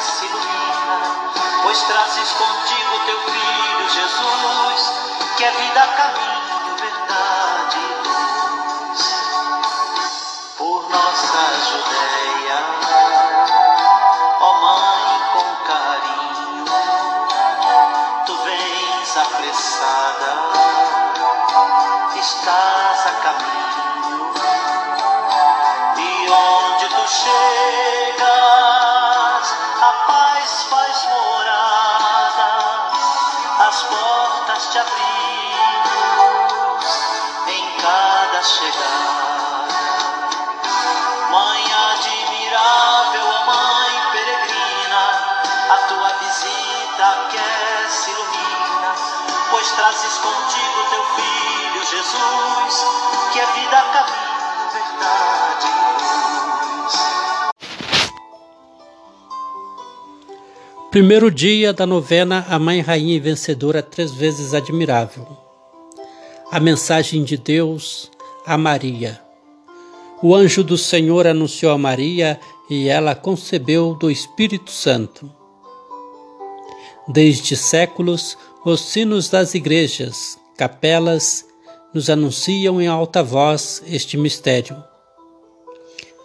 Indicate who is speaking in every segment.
Speaker 1: se ilumina, pois trazes contigo teu filho Jesus, que é vida, caminho, verdade e luz. Por nossa Judéia, ó Mãe com carinho, tu vens apressada, estás a caminho, Mãe admirável, Mãe peregrina, a tua visita pois teu filho Jesus, que é vida.
Speaker 2: Primeiro dia da novena A Mãe Rainha e Vencedora Três Vezes Admirável. A mensagem de Deus a Maria. O anjo do Senhor anunciou a Maria e ela concebeu do Espírito Santo. Desde séculos, os sinos das igrejas, capelas, nos anunciam em alta voz este mistério.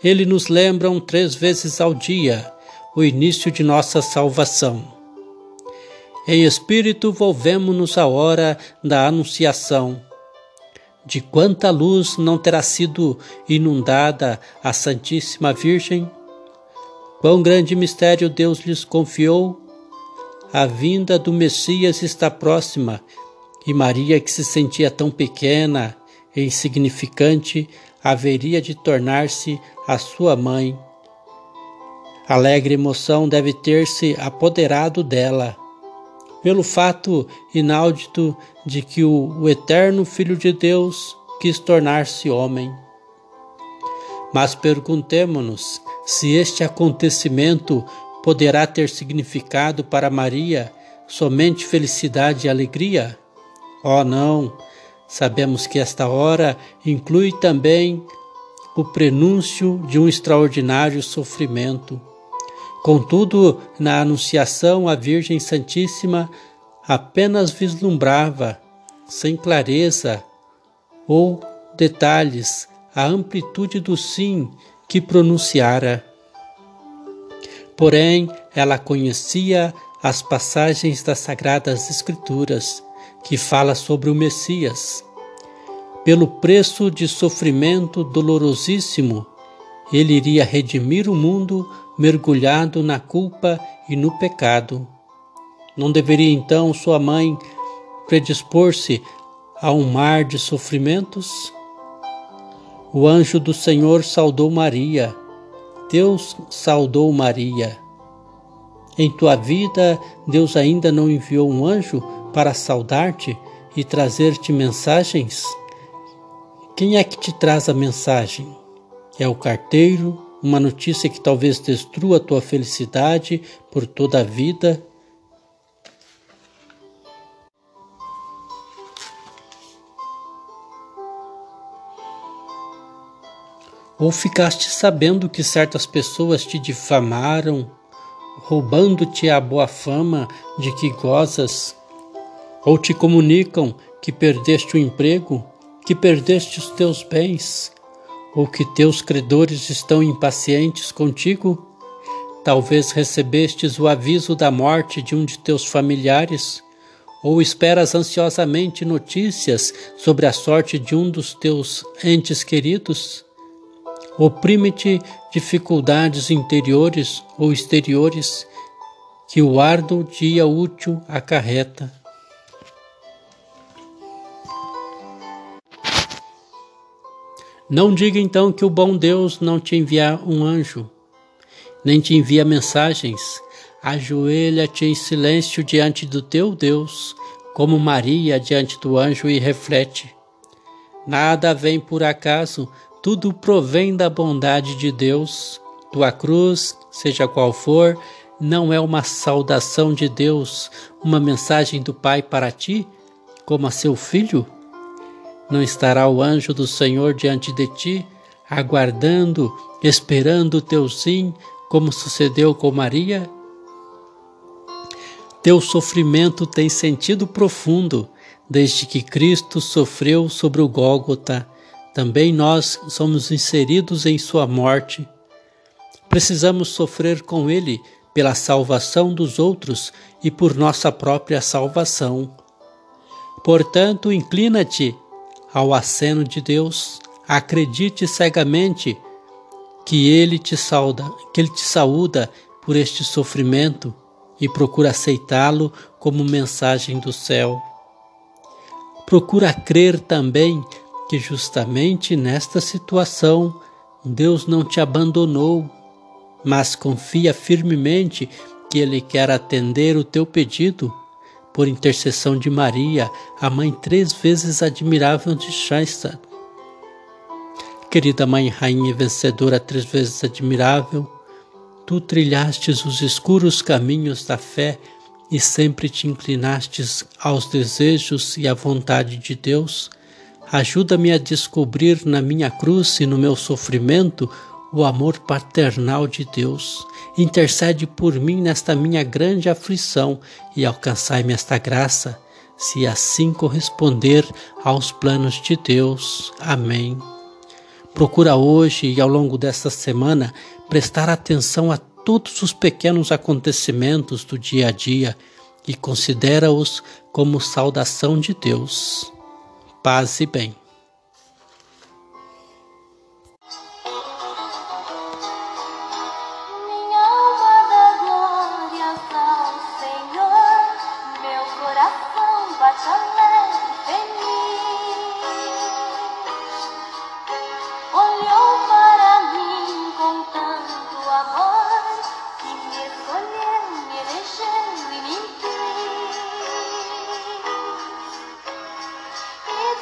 Speaker 2: Ele nos lembram três vezes ao dia o início de nossa salvação. Em espírito, volvemos-nos à hora da Anunciação. De quanta luz não terá sido inundada a Santíssima Virgem? Quão grande mistério Deus lhes confiou? A vinda do Messias está próxima e Maria, que se sentia tão pequena e insignificante, haveria de tornar-se a sua mãe. Alegre emoção deve ter-se apoderado dela, pelo fato inaudito de que o, o eterno Filho de Deus quis tornar-se homem. Mas perguntemo-nos se este acontecimento poderá ter significado para Maria somente felicidade e alegria? Oh, não! Sabemos que esta hora inclui também o prenúncio de um extraordinário sofrimento. Contudo, na Anunciação, a Virgem Santíssima apenas vislumbrava, sem clareza ou detalhes, a amplitude do sim que pronunciara. Porém, ela conhecia as passagens das Sagradas Escrituras que fala sobre o Messias. Pelo preço de sofrimento dolorosíssimo, ele iria redimir o mundo mergulhado na culpa e no pecado. Não deveria então sua mãe predispor-se a um mar de sofrimentos? O anjo do Senhor saudou Maria. Deus saudou Maria. Em tua vida, Deus ainda não enviou um anjo para saudar-te e trazer-te mensagens? Quem é que te traz a mensagem? É o carteiro, uma notícia que talvez destrua a tua felicidade por toda a vida? Ou ficaste sabendo que certas pessoas te difamaram, roubando-te a boa fama de que gozas? Ou te comunicam que perdeste o emprego, que perdeste os teus bens, ou que teus credores estão impacientes contigo? Talvez recebestes o aviso da morte de um de teus familiares, ou esperas ansiosamente notícias sobre a sorte de um dos teus entes queridos? Oprime-te dificuldades interiores ou exteriores que o árduo dia útil acarreta. Não diga então que o bom Deus não te envia um anjo, nem te envia mensagens. Ajoelha-te em silêncio diante do teu Deus, como Maria diante do anjo e reflete. Nada vem por acaso, tudo provém da bondade de Deus. Tua cruz, seja qual for, não é uma saudação de Deus, uma mensagem do Pai para ti, como a seu filho? Não estará o anjo do Senhor diante de ti, aguardando, esperando o teu sim, como sucedeu com Maria? Teu sofrimento tem sentido profundo desde que Cristo sofreu sobre o Gólgota. Também nós somos inseridos em sua morte. Precisamos sofrer com ele pela salvação dos outros e por nossa própria salvação. Portanto, inclina-te ao aceno de Deus, acredite cegamente que ele te sauda, que ele te saúda por este sofrimento e procura aceitá-lo como mensagem do céu. Procura crer também que justamente nesta situação Deus não te abandonou, mas confia firmemente que Ele quer atender o teu pedido por intercessão de Maria, a mãe três vezes admirável de Shaista. Querida Mãe Rainha vencedora, três vezes admirável, tu trilhastes os escuros caminhos da fé e sempre te inclinastes aos desejos e à vontade de Deus. Ajuda-me a descobrir na minha cruz e no meu sofrimento o amor paternal de Deus. Intercede por mim nesta minha grande aflição e alcançai-me esta graça, se assim corresponder aos planos de Deus. Amém. Procura hoje e ao longo desta semana prestar atenção a todos os pequenos acontecimentos do dia a dia e considera-os como saudação de Deus. Paz e bem.